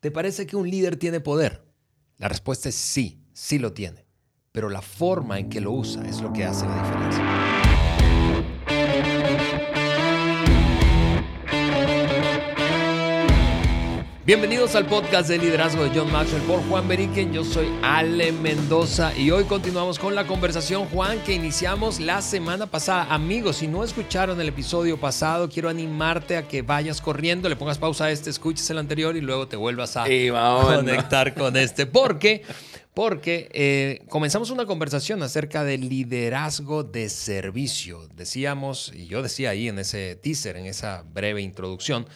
¿Te parece que un líder tiene poder? La respuesta es sí, sí lo tiene. Pero la forma en que lo usa es lo que hace la diferencia. Bienvenidos al podcast de liderazgo de John Maxwell por Juan Beriken. Yo soy Ale Mendoza y hoy continuamos con la conversación, Juan, que iniciamos la semana pasada. Amigos, si no escucharon el episodio pasado, quiero animarte a que vayas corriendo, le pongas pausa a este, escuches el anterior y luego te vuelvas a conectar con este. Porque porque eh, comenzamos una conversación acerca del liderazgo de servicio. Decíamos, y yo decía ahí en ese teaser, en esa breve introducción,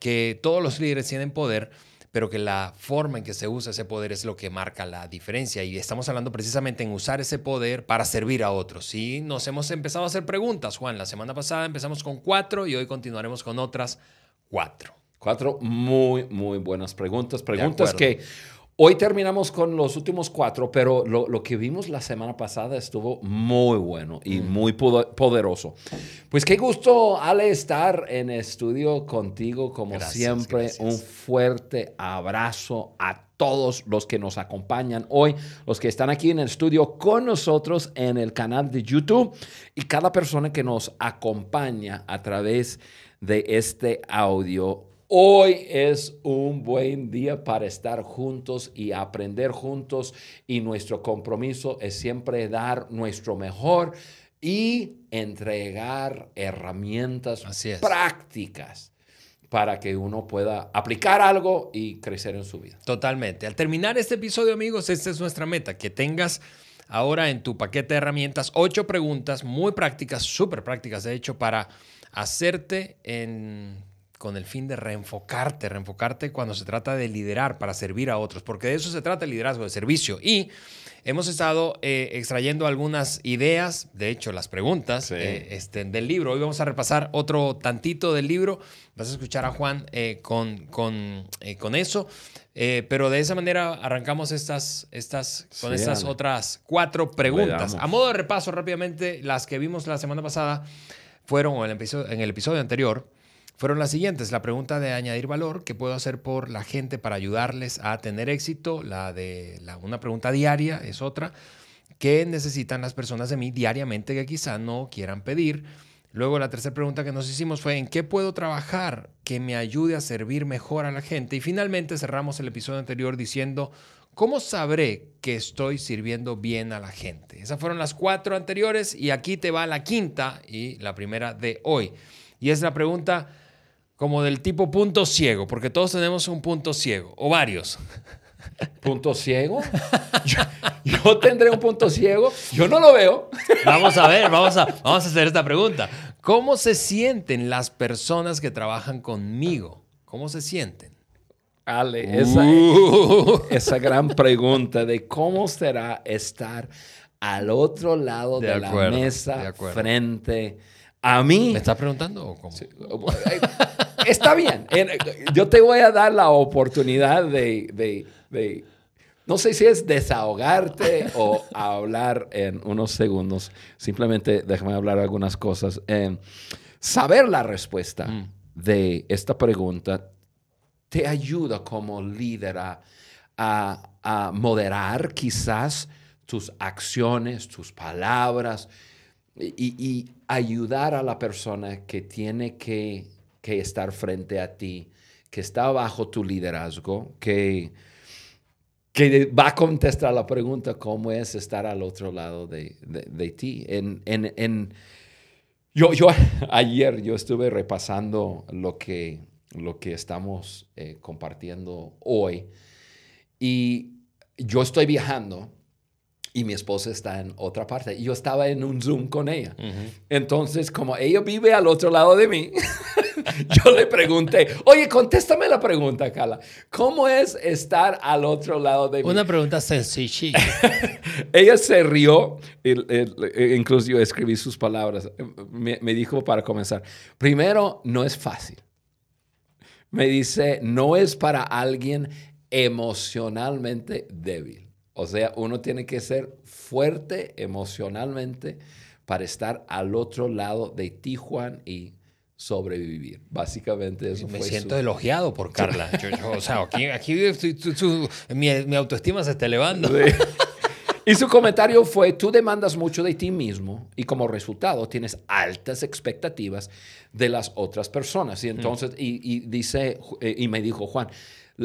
que todos los líderes tienen poder, pero que la forma en que se usa ese poder es lo que marca la diferencia. Y estamos hablando precisamente en usar ese poder para servir a otros. Y nos hemos empezado a hacer preguntas, Juan. La semana pasada empezamos con cuatro y hoy continuaremos con otras cuatro. Cuatro muy, muy buenas preguntas. Preguntas que Hoy terminamos con los últimos cuatro, pero lo, que vimos la semana pasada estuvo muy bueno y mm. muy poderoso. Pues qué gusto, Ale, estar en estudio contigo como siempre. Un fuerte abrazo a todos los que nos acompañan hoy, los que están aquí en el estudio con nosotros en el canal de YouTube y cada persona que nos acompaña a través de este audio Hoy es un buen día para estar juntos y aprender juntos y nuestro compromiso es siempre dar nuestro mejor y entregar herramientas prácticas para que uno pueda aplicar algo y crecer en su vida. Totalmente. Al terminar este episodio, amigos, esta es nuestra meta, que tengas ahora en tu paquete de herramientas ocho preguntas muy prácticas, súper prácticas, de hecho, para hacerte en con el fin de reenfocarte, reenfocarte cuando se trata de liderar para servir a otros, porque de eso se trata el liderazgo de servicio. Y hemos estado eh, extrayendo algunas ideas, de hecho las preguntas eh, este, del libro. Hoy vamos a repasar otro tantito del libro, vas a escuchar a Juan eh, con, con, con, eso, pero de esa manera arrancamos estas, estas, con estas otras cuatro preguntas. A modo de repaso rápidamente, las que vimos la semana pasada fueron en el episodio, en el episodio anterior fueron las siguientes. La pregunta de añadir valor, ¿qué puedo hacer por la gente para ayudarles a tener éxito? La de la, una pregunta diaria es otra. ¿Qué necesitan las personas de mí diariamente que quizá no quieran pedir? Luego la tercera pregunta que nos hicimos fue ¿en qué puedo trabajar que me ayude a servir mejor a la gente? Y finalmente cerramos el episodio anterior diciendo ¿cómo sabré que estoy sirviendo bien a la gente? Esas fueron las cuatro anteriores y aquí te va la quinta y la primera de hoy. Y es la pregunta como del tipo punto ciego, porque todos tenemos un punto ciego, o varios. ¿Punto ciego? Yo, tendré un punto ciego, yo no lo veo. Vamos a ver, vamos a, vamos a hacer esta pregunta. ¿Cómo se sienten las personas que trabajan conmigo? ¿Cómo se sienten? Ale, esa, uh. esa gran pregunta de cómo será estar al otro lado de, la mesa, frente a mí. ¿Me estás preguntando o cómo? Está bien. Yo te voy a dar la oportunidad de, no sé si es desahogarte o hablar en unos segundos. Simplemente déjame hablar algunas cosas. saber la respuesta mm. de esta pregunta te ayuda como líder a, moderar quizás tus acciones, tus palabras y ayudar a la persona que tiene que que estar frente a ti, que está bajo tu liderazgo, que, que va a contestar la pregunta cómo es estar al otro lado de, de, ti. En, en, en, yo, yo ayer yo estuve repasando lo que, lo que estamos eh, compartiendo hoy y yo estoy viajando y mi esposa está en otra parte. Y yo estaba en un Zoom con ella. Entonces, como ella vive al otro lado de mí, yo le pregunté, oye, contéstame la pregunta, Carla. ¿Cómo es estar al otro lado de mí? Una pregunta sencilla. ella se rió, incluso yo escribí sus palabras. Me, me dijo para comenzar, primero, no es fácil. Me dice, no es para alguien emocionalmente débil. O sea, uno tiene que ser fuerte emocionalmente para estar al otro lado de ti, Juan, y sobrevivir. Básicamente eso Me fue siento su- elogiado por Carla. Yo- yo- o sea, aquí, mi, mi autoestima se está elevando. Sí. Y su comentario fue, tú demandas mucho de ti mismo y como resultado tienes altas expectativas de las otras personas. Y entonces, y, y dice, eh, y me dijo Juan,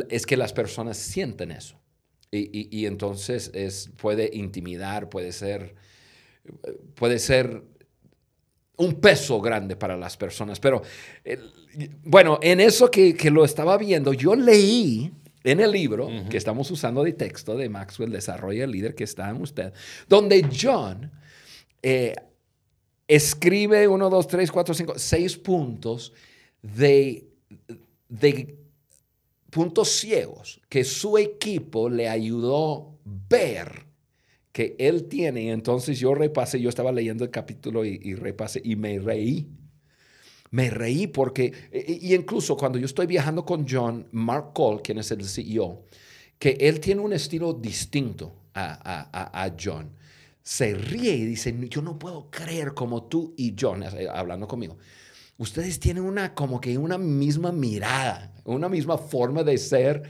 es que las personas sienten eso. Y, y- y entonces es, puede intimidar, puede ser, puede ser un peso grande para las personas. Pero eh, bueno, en eso que, que lo estaba viendo, yo leí en el libro que estamos usando de texto de Maxwell, Desarrolla el líder que está en usted, donde John eh, escribe uno, dos, tres, cuatro, cinco, seis puntos de, de puntos ciegos que su equipo le ayudó ver que él tiene. Entonces yo repasé, yo estaba leyendo el capítulo y, y repasé y me reí. Me reí porque, y y incluso cuando yo estoy viajando con John, Mark Cole, quien es el CEO, que él tiene un estilo distinto a, a- a- a John. Se ríe y dice, yo no puedo creer como tú y John, eh, hablando conmigo. Ustedes tienen una, como que una misma mirada, una misma forma de ser.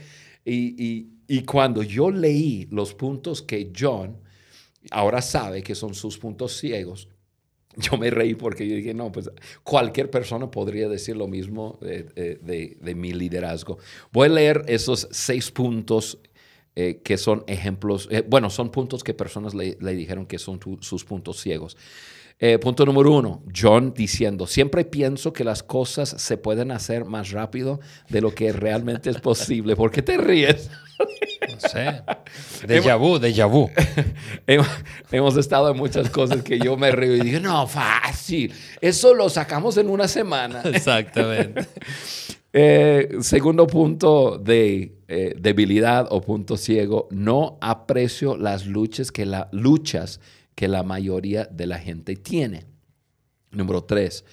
Y, y- y cuando yo leí los puntos que John ahora sabe que son sus puntos ciegos, yo me reí porque yo dije, no, pues cualquier persona podría decir lo mismo de, de- de- mi liderazgo. Voy a leer esos seis puntos eh, que son ejemplos, eh, bueno, son puntos que personas le, le dijeron que son tu- sus puntos ciegos. Eh, punto número uno, John diciendo, siempre pienso que las cosas se pueden hacer más rápido de lo que realmente es posible. ¿Por qué te ríes? No sé. Déjà vu, déjà vu. Hemos, estado en muchas cosas que yo me río y digo, no, fácil, eso lo sacamos en una semana. Exactamente. Eh, segundo punto de eh, debilidad o punto ciego, no aprecio las luchas que, la, luchas que la mayoría de la gente tiene. Número tres,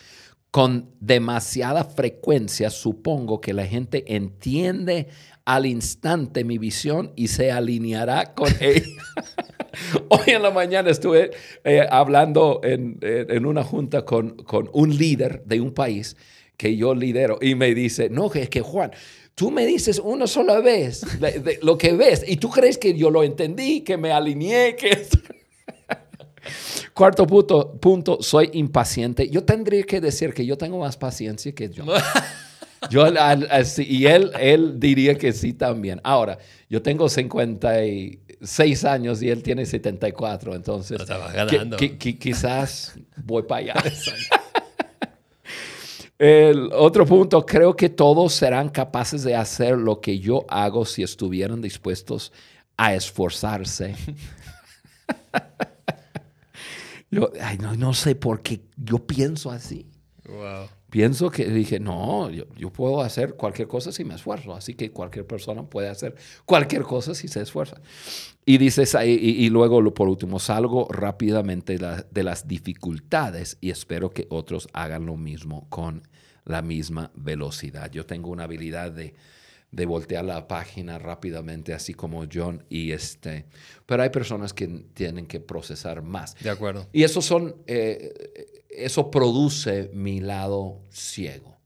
con demasiada frecuencia supongo que la gente entiende al instante mi visión y se alineará con ella. Hoy en la mañana estuve eh, hablando en, en- una junta con, con un líder de un país que yo lidero y me dice, no, es que Juan, tú me dices una sola vez de- de lo que ves y tú crees que yo lo entendí, que me alineé, que... esto-". Cuarto punto, punto, soy impaciente. Yo tendría que decir que yo tengo más paciencia que yo. Yo, al- y él, él diría que sí también. Ahora, yo tengo 56 años y él tiene 74, entonces ganando. qui- qui- quizás voy para allá. El otro punto, creo que todos serán capaces de hacer lo que yo hago si estuvieran dispuestos a esforzarse. yo, ay, no, no sé por qué yo pienso así. Wow. Pienso que dije, no, yo, yo puedo hacer cualquier cosa si me esfuerzo, así que cualquier persona puede hacer cualquier cosa si se esfuerza. Y dices ahí, y, y luego lo- por último, salgo rápidamente la- de las dificultades y espero que otros hagan lo mismo con la misma velocidad. Yo tengo una habilidad de, de voltear la página rápidamente, así como John, y este, pero hay personas que tienen que procesar más. De acuerdo. Y eso son, eh, eso produce mi lado ciego.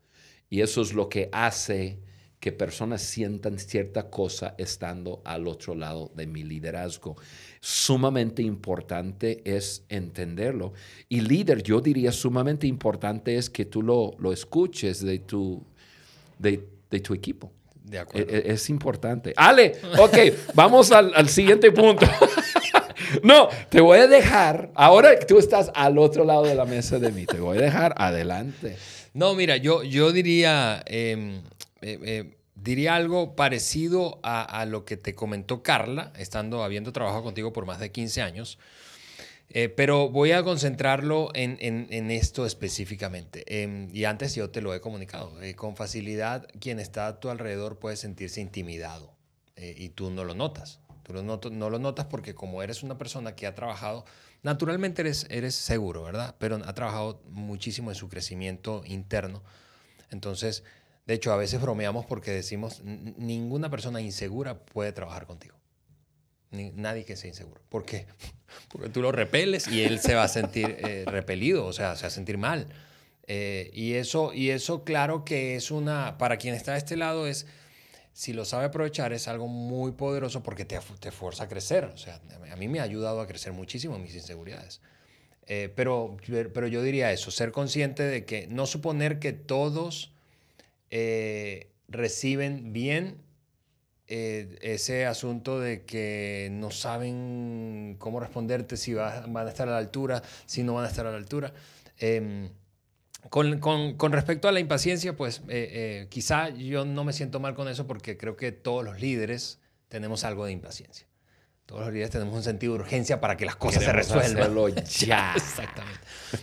Y eso es lo que hace que personas sientan cierta cosa estando al otro lado de mi liderazgo. Sumamente importante es entenderlo. Y líder, yo diría sumamente importante es que tú lo, lo escuches de tu, de, de tu equipo. De E- acuerdo. e- Es importante. Ale, ok, vamos al, al siguiente punto. no, te voy a dejar. Ahora tú estás al otro lado de la mesa de mí. Te voy a dejar adelante. No, mira, yo, yo diría, eh, eh, eh, diría algo parecido a, a lo que te comentó Carla, estando habiendo trabajado contigo por más de 15 años. Eh, pero voy a concentrarlo en, en- en esto específicamente. Em, y antes yo te lo he comunicado. Eh, con facilidad, quien está a tu alrededor puede sentirse intimidado eh, y tú no lo notas. Tú lo noto- no lo notas porque como eres una persona que ha trabajado, naturalmente eres, eres seguro, ¿verdad? Pero ha trabajado muchísimo en su crecimiento interno. Entonces, de hecho, a veces bromeamos porque decimos, "N- ninguna persona insegura puede trabajar contigo. Ni- nadie que sea inseguro. ¿Por qué? Porque tú lo repeles y él se va a sentir eh, repelido, o sea, se va a sentir mal. Eh, y, eso, y eso, claro que es una, para quien está de este lado, es, si lo sabe aprovechar, es algo muy poderoso porque te, te fuerza a crecer. O sea, a mí me ha ayudado a crecer muchísimo mis inseguridades. Eh, pero, pero yo diría eso, ser consciente de que no suponer que todos eh, reciben bien ese asunto de que no saben cómo responderte, si van a estar a la altura, si no van a estar a la altura. Em, con, con, con, respecto a la impaciencia, pues eh, eh, quizá yo no me siento mal con eso porque creo que todos los líderes tenemos algo de impaciencia. Todos los líderes tenemos un sentido de urgencia para que las cosas se resuelvan. ya. Exactamente.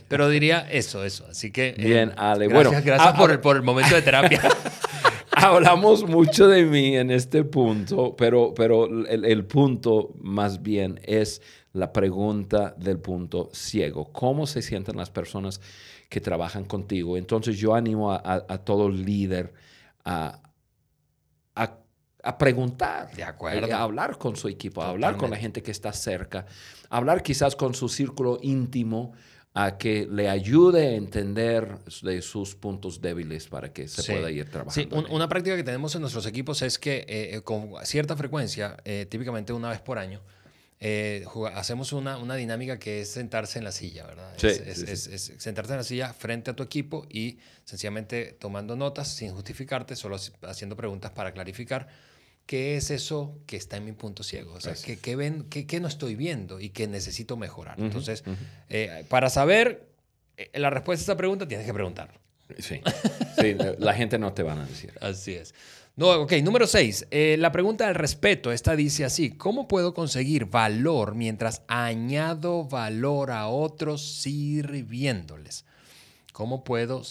Pero diría eso, eso. Así que. Eh, Bien, Ale. Gracias, bueno, gracias ah, por, el, por el momento de terapia. Hablamos mucho de mí en este punto, pero, pero el, el punto más bien es la pregunta del punto ciego. ¿Cómo se sienten las personas? que trabajan contigo. Entonces yo animo a, todo líder a, a, preguntar, de acuerdo. Eh, a, hablar con su equipo, a hablar con la gente que está cerca, a hablar quizás con su círculo íntimo a que le ayude a entender de sus puntos débiles para que se pueda ir trabajando. Sí, una práctica que tenemos en nuestros equipos es que eh, eh, con cierta frecuencia, típicamente una vez por año, eh, hacemos una, una, dinámica que es sentarse en la silla, ¿verdad? es, sentarse en la silla frente a tu equipo y sencillamente tomando notas sin justificarte, solo haciendo preguntas para clarificar qué es eso que está en mi punto ciego, o sea, qué, ven, qué, no estoy viendo y qué necesito mejorar. Entonces, eh, para saber eh, la respuesta a esa pregunta, tienes que preguntar. Sí, sí la gente no te va a decir. Así es. No, ok, número 6. Eh, la pregunta del respeto, esta dice así, ¿cómo puedo conseguir valor mientras añado valor a otros sirviéndoles? ¿Cómo puedo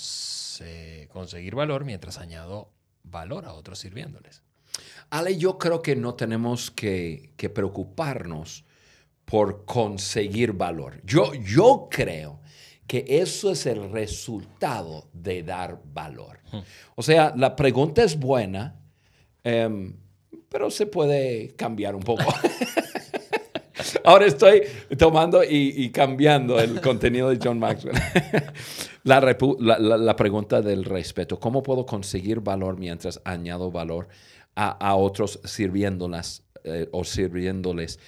conseguir valor mientras añado valor a otros sirviéndoles? Ale, yo creo que no tenemos que, preocuparnos por conseguir valor. Yo, yo creo que eso es el resultado de dar valor. O sea, la pregunta es buena, em, pero se puede cambiar un poco. Ahora estoy tomando y, cambiando el contenido de John Maxwell. la, pregunta del respeto. ¿Cómo puedo conseguir valor mientras añado valor a, otros sirviéndolas eh, o sirviéndoles?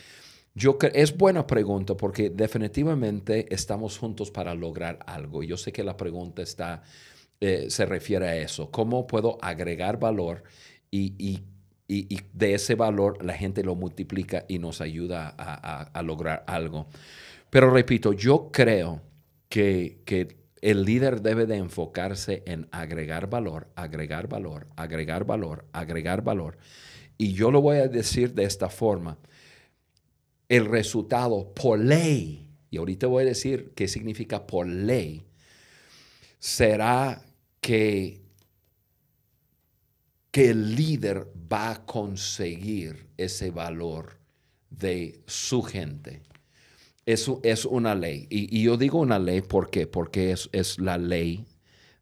Yo es buena pregunta porque definitivamente estamos juntos para lograr algo. Yo sé que la pregunta está, eh, se refiere a eso. ¿Cómo puedo agregar valor y, de ese valor la gente lo multiplica y nos ayuda a, lograr algo? Pero repito, yo creo que, que el líder debe de enfocarse en agregar valor, agregar valor, agregar valor, agregar valor. Y yo lo voy a decir de esta forma el resultado por ley, y ahorita voy a decir qué significa por ley, será que, que el líder va a conseguir ese valor de su gente. Eso es una ley. Y, yo digo una ley ¿por qué? porque es, es la ley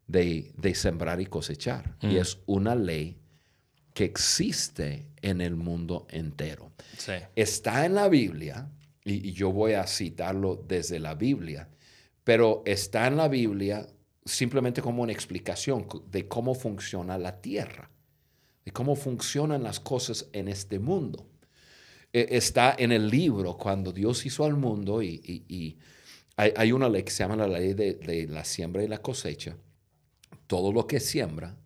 de, sembrar y cosechar. Y mm. es una ley que existe en el mundo entero. Está en la Biblia, y, yo voy a citarlo desde la Biblia, pero está en la Biblia simplemente como una explicación de cómo funciona la tierra, de cómo funcionan las cosas en este mundo. E, está en el libro cuando Dios hizo al mundo y, hay, una ley que se llama la ley de, de la siembra y la cosecha. Todo lo que siembra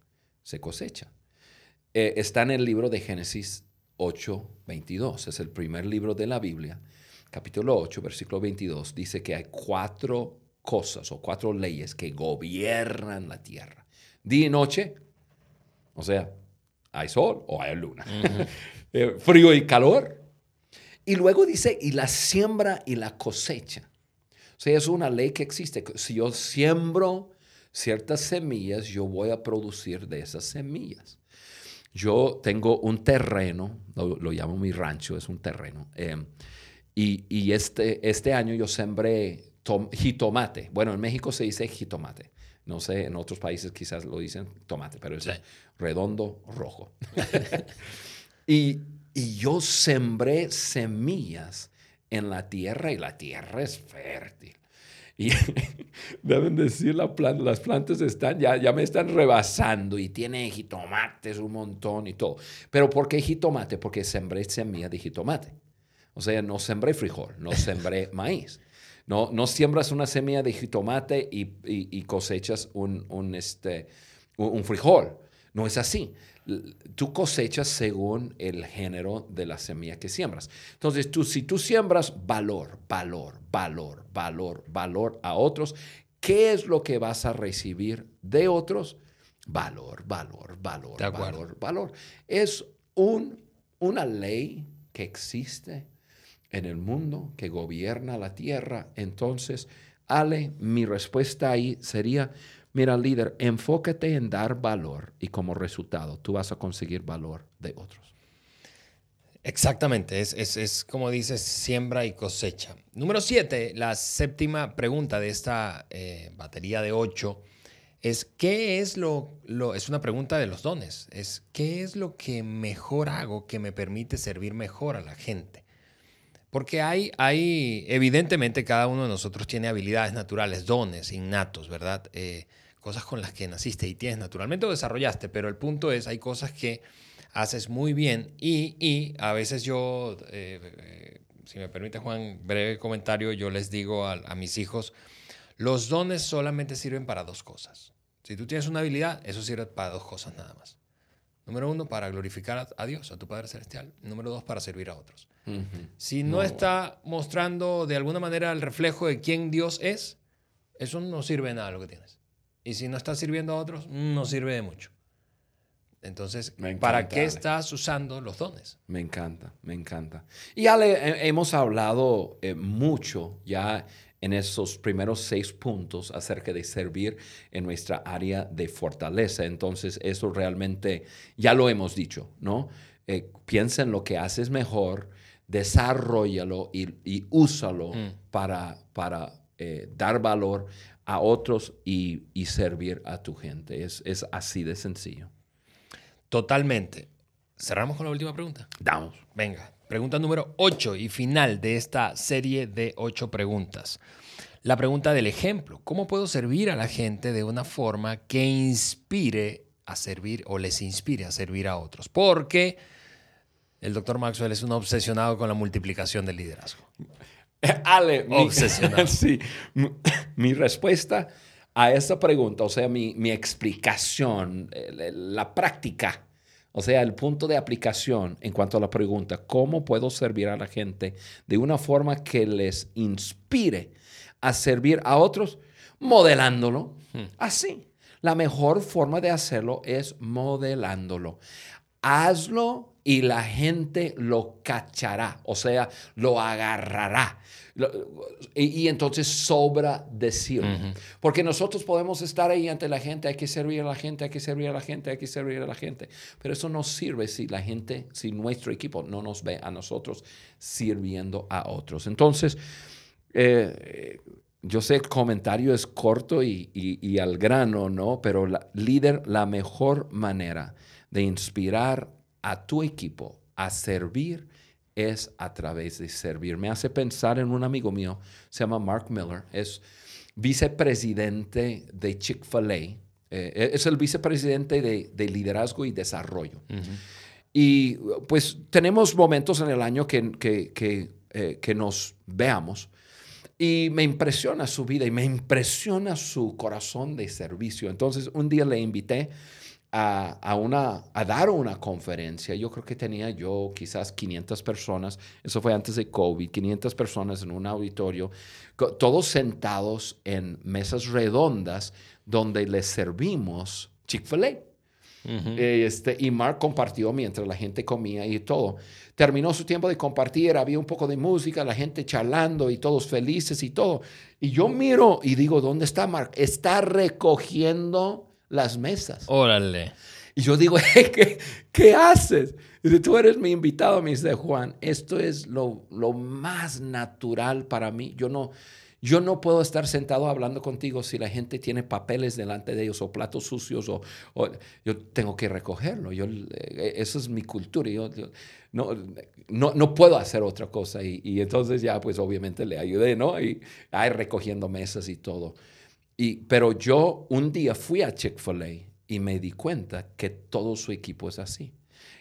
se cosecha. Eh, está en el libro de Génesis 8, 22. Es el primer libro de la Biblia. Capítulo 8, versículo 22. Dice que hay cuatro cosas o cuatro leyes que gobiernan la tierra. Día y noche. O sea, hay sol o hay luna. Eh, frío y calor. Y luego dice, y la siembra y la cosecha. O sea, es una ley que existe. Si yo siembro ciertas semillas, yo voy a producir de esas semillas. Yo tengo un terreno, lo, llamo mi rancho, es un terreno. Em, y, este, este año yo sembré jitomate. Bueno, en México se dice jitomate. No sé, en otros países quizás lo dicen tomate, pero es redondo rojo. y, y yo sembré semillas en la tierra y la tierra es fértil. Y deben decir, la las plantas están, ya, ya me están rebasando y tiene jitomates un montón y todo. ¿Pero por qué jitomate? Porque sembré semilla de jitomate. O sea, no sembré frijol, no sembré maíz. No, no siembras una semilla de jitomate y, cosechas un, un, este, un frijol. No es así tú cosechas según el género de la semilla que siembras. Entonces, tú, si tú siembras valor, valor, valor, valor, valor a otros, ¿qué es lo que vas a recibir de otros? Valor, valor, valor, valor, valor. Es un, una ley que existe en el mundo, que gobierna la tierra. Entonces, Ale, mi respuesta ahí sería, Mira, líder, enfócate en dar valor y como resultado tú vas a conseguir valor de otros. Exactamente, es, es, como dices, siembra y cosecha. Número siete, la séptima pregunta de esta eh, batería de ocho es ¿qué es lo, lo, es una pregunta de los dones, es ¿qué es lo que mejor hago que me permite servir mejor a la gente? Porque hay, hay, evidentemente cada uno de nosotros tiene habilidades naturales, dones innatos, ¿verdad? Eh, cosas con las que naciste y tienes naturalmente o desarrollaste, pero el punto es, hay cosas que haces muy bien y, a veces yo, eh, eh, si me permite Juan, breve comentario, yo les digo a, mis hijos, los dones solamente sirven para dos cosas. Si tú tienes una habilidad, eso sirve para dos cosas nada más. Número uno, para glorificar a, Dios, a tu Padre Celestial. Número dos, para servir a otros. Si no, está mostrando de alguna manera el reflejo de quién Dios es, eso no sirve de nada lo que tienes. Y si no estás sirviendo a otros, no sirve de mucho. Entonces, ¿para qué estás usando los dones? Me encanta, me encanta. Y ya le, hemos hablado eh, mucho ya en esos primeros seis puntos acerca de servir en nuestra área de fortaleza. Entonces, eso realmente ya lo hemos dicho, ¿no? Eh, piensa en lo que haces mejor, desarrollalo y, úsalo mm. para, para eh, dar valor a otros y, servir a tu gente. Es, es, así de sencillo. Totalmente. Cerramos con la última pregunta. Damos. Venga, pregunta número 8 y final de esta serie de 8 preguntas. La pregunta del ejemplo. ¿Cómo puedo servir a la gente de una forma que inspire a servir o les inspire a servir a otros? Porque el doctor Maxwell es un obsesionado con la multiplicación del liderazgo. Ale, mi, sí, mi, respuesta a esa pregunta, o sea, mi, mi explicación, la práctica, o sea, el punto de aplicación en cuanto a la pregunta, ¿cómo puedo servir a la gente de una forma que les inspire a servir a otros? Modelándolo. Hmm. Así. La mejor forma de hacerlo es modelándolo. Hazlo y la gente lo cachará, o sea, lo agarrará. Y, entonces sobra decir. Porque nosotros podemos estar ahí ante la gente, hay que servir a la gente, hay que servir a la gente, hay que servir a la gente. Pero eso no sirve si la gente, si nuestro equipo no nos ve a nosotros sirviendo a otros. Entonces, eh, yo sé, el comentario es corto y, y al grano, ¿no? Pero la, líder, la mejor manera de inspirar a tu equipo a servir es a través de servir. Me hace pensar en un amigo mío, se llama Mark Miller, es vicepresidente de Chick-fil-A, eh, es el vicepresidente de, liderazgo y desarrollo. Y pues tenemos momentos en el año que, que, eh, que nos veamos. Y me impresiona su vida y me impresiona su corazón de servicio. Entonces, un día le invité a, una, a dar una conferencia. Yo creo que tenía yo quizás 500 personas, eso fue antes de COVID, 500 personas en un auditorio, todos sentados en mesas redondas donde les servimos Chick-fil-A. este, y Mark compartió mientras la gente comía y todo. Terminó su tiempo de compartir, había un poco de música, la gente charlando y todos felices y todo. Y yo miro y digo, ¿dónde está Mark? Está recogiendo las mesas. Órale. Y yo digo, ¿qué, qué haces? Dice, tú eres mi invitado, me dice Juan, esto es lo, lo, más natural para mí. Yo no, Yo no puedo estar sentado hablando contigo si la gente tiene papeles delante de ellos o platos sucios o, yo tengo que recogerlo. Yo, eh, eso es mi cultura. Yo, no, no, no, puedo hacer otra cosa. Y, entonces ya pues obviamente le ayudé, ¿no? Y ahí recogiendo mesas y todo. Y, pero yo un día fui a Chick-fil-A y me di cuenta que todo su equipo es así.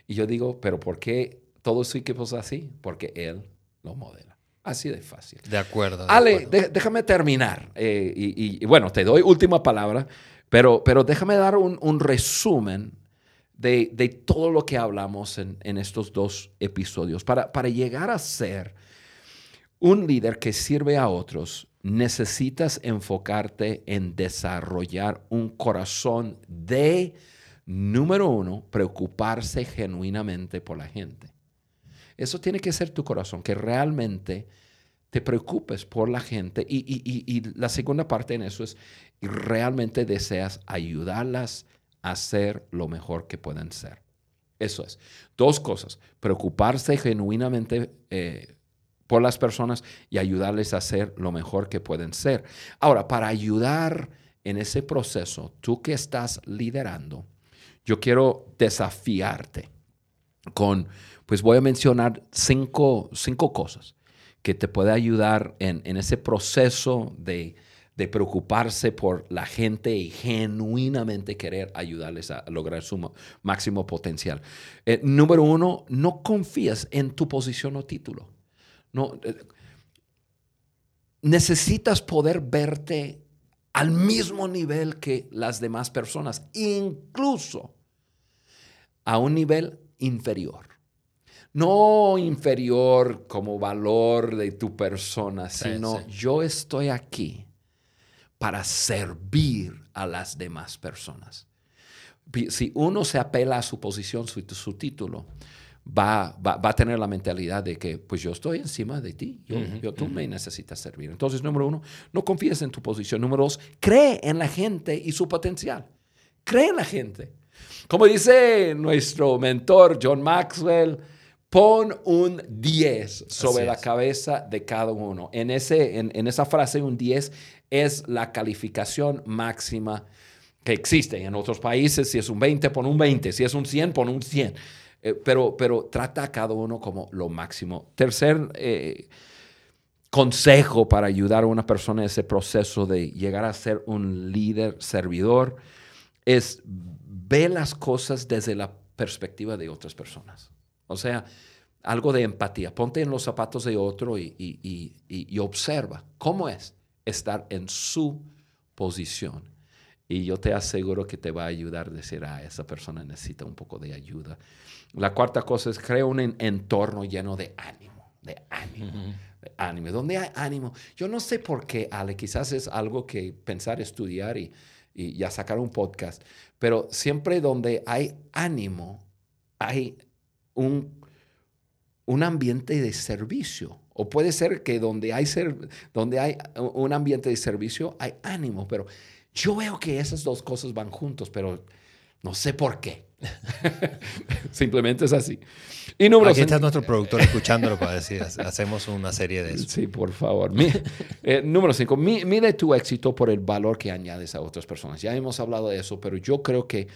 Y yo digo, pero ¿por qué todo su equipo es así? Porque él lo modela. Así de fácil. De acuerdo. Ale, déjame terminar. Eh, y, bueno, te doy última palabra, pero, pero déjame dar un, resumen de, todo lo que hablamos en, estos dos episodios. Para, para llegar a ser un líder que sirve a otros, necesitas enfocarte en desarrollar un corazón de, número uno, preocuparse genuinamente por la gente. Eso tiene que ser tu corazón, que realmente te preocupes por la gente. Y, la segunda parte en eso es, realmente deseas ayudarlas a ser lo mejor que pueden ser. Eso es. Dos cosas. Preocuparse genuinamente eh, por las personas y ayudarles a ser lo mejor que pueden ser. Ahora, para ayudar en ese proceso, tú que estás liderando, yo quiero desafiarte con pues voy a mencionar cinco, cosas que te pueden ayudar en, ese proceso de, preocuparse por la gente y genuinamente querer ayudarles a lograr su máximo potencial. Eh, número uno, no confías en tu posición o título. No, eh, necesitas poder verte al mismo nivel que las demás personas, incluso a un nivel inferior no inferior como valor de tu persona, sino yo estoy aquí para servir a las demás personas. Si uno se apela a su posición, su, su título, va, va, a tener la mentalidad de que, pues yo estoy encima de ti, yo, tú me necesitas servir. Entonces, número uno, no confíes en tu posición. Número dos, cree en la gente y su potencial. Cree en la gente. Como dice nuestro mentor John Maxwell, Pon un 10 sobre la cabeza de cada uno. En, ese, en, esa frase, un 10 es la calificación máxima que existe. En otros países, si es un 20, pon un 20. Si es un 100, pon un 100. Eh, pero, pero trata a cada uno como lo máximo. Tercer eh, consejo para ayudar a una persona en ese proceso de llegar a ser un líder servidor es ver las cosas desde la perspectiva de otras personas. O sea, algo de empatía. Ponte en los zapatos de otro y, observa cómo es estar en su posición. Y yo te aseguro que te va a ayudar a decir, ah, esa persona necesita un poco de ayuda. La cuarta cosa es crear un entorno lleno de ánimo, de ánimo, de ánimo. ¿Dónde hay ánimo? Yo no sé por qué, Ale, quizás es algo que pensar, estudiar y, y ya sacar un podcast, pero siempre donde hay ánimo, hay un, un ambiente de servicio. O puede ser que donde hay, ser, donde hay un ambiente de servicio hay ánimo, pero yo veo que esas dos cosas van juntos, pero no sé por qué. Simplemente es así. Y número Aquí está nuestro productor escuchándolo para decir, hacemos una serie de eso. Sí, por favor. Eh, número cinco, mide tu éxito por el valor que añades a otras personas. Ya hemos hablado de eso, pero yo creo que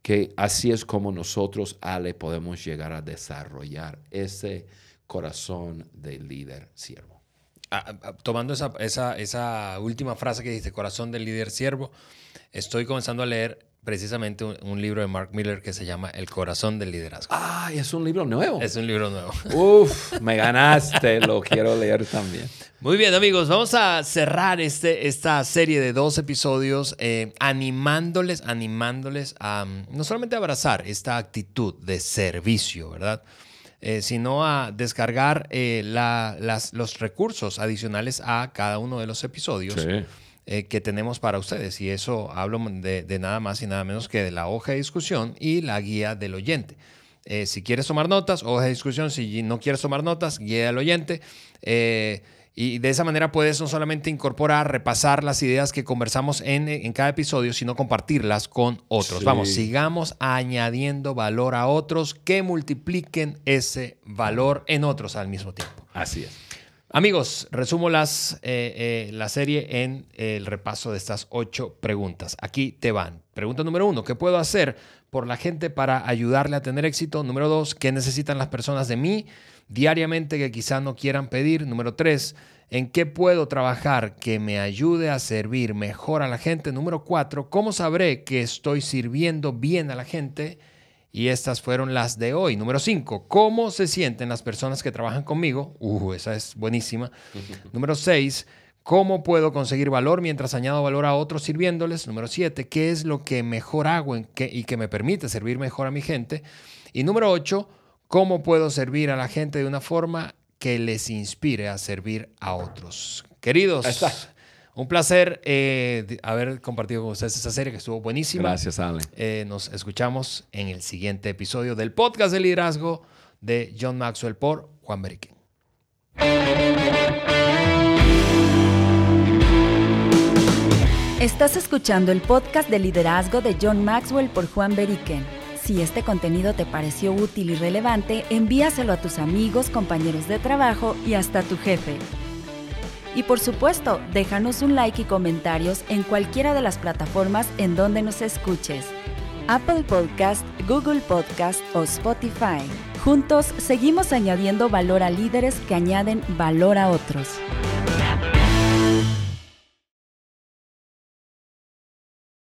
que así es como nosotros, Ale, podemos llegar a desarrollar ese corazón de líder siervo. Ah, ah, ah, tomando esa, esa, esa, última frase que dice, corazón del líder siervo, estoy comenzando a leer precisamente un, libro de Mark Miller que se llama El corazón del liderazgo. Ah, es un libro nuevo. Es un libro nuevo. Uf, me ganaste, lo quiero leer también. Muy bien, amigos, vamos a cerrar este, esta serie de dos episodios eh, animándoles, animándoles a no solamente abrazar esta actitud de servicio, ¿verdad? Eh, sino a descargar eh, las, los recursos adicionales a cada uno de los episodios. Sí eh, que tenemos para ustedes. Y eso hablo de, nada más y nada menos que de la hoja de discusión y la guía del oyente. Eh, si quieres tomar notas, hoja de discusión. Si no quieres tomar notas, guía del oyente. Eh, y de esa manera puedes no solamente incorporar, repasar las ideas que conversamos en, cada episodio, sino compartirlas con otros. Vamos, sigamos añadiendo valor a otros que multipliquen ese valor en otros al mismo tiempo. Así es. Amigos, resumo las, eh, eh, la serie en el repaso de estas ocho preguntas. Aquí te van. Pregunta número uno, ¿qué puedo hacer por la gente para ayudarle a tener éxito? Número dos, ¿qué necesitan las personas de mí diariamente que quizá no quieran pedir? Número tres, ¿en qué puedo trabajar que me ayude a servir mejor a la gente? Número cuatro, ¿cómo sabré que estoy sirviendo bien a la gente? Y estas fueron las de hoy. Número 5. ¿Cómo se sienten las personas que trabajan conmigo? Uh, esa es buenísima. Número 6. ¿Cómo puedo conseguir valor mientras añado valor a otros sirviéndoles? Número 7. ¿Qué es lo que mejor hago en y que me permite servir mejor a mi gente? Y número 8. ¿Cómo puedo servir a la gente de una forma que les inspire a servir a otros? Queridos, un placer eh, haber compartido con ustedes esta serie que estuvo buenísima. Gracias, Ale. Eh, nos escuchamos en el siguiente episodio del podcast de liderazgo de John Maxwell por Juan Beriken. Estás escuchando el podcast de liderazgo de John Maxwell por Juan Beriken. Si este contenido te pareció útil y relevante, envíaselo a tus amigos, compañeros de trabajo y hasta tu jefe. Y por supuesto, déjanos un like y comentarios en cualquiera de las plataformas en donde nos escuches. Apple Podcast, Google Podcast o Spotify. Juntos seguimos añadiendo valor a líderes que añaden valor a otros.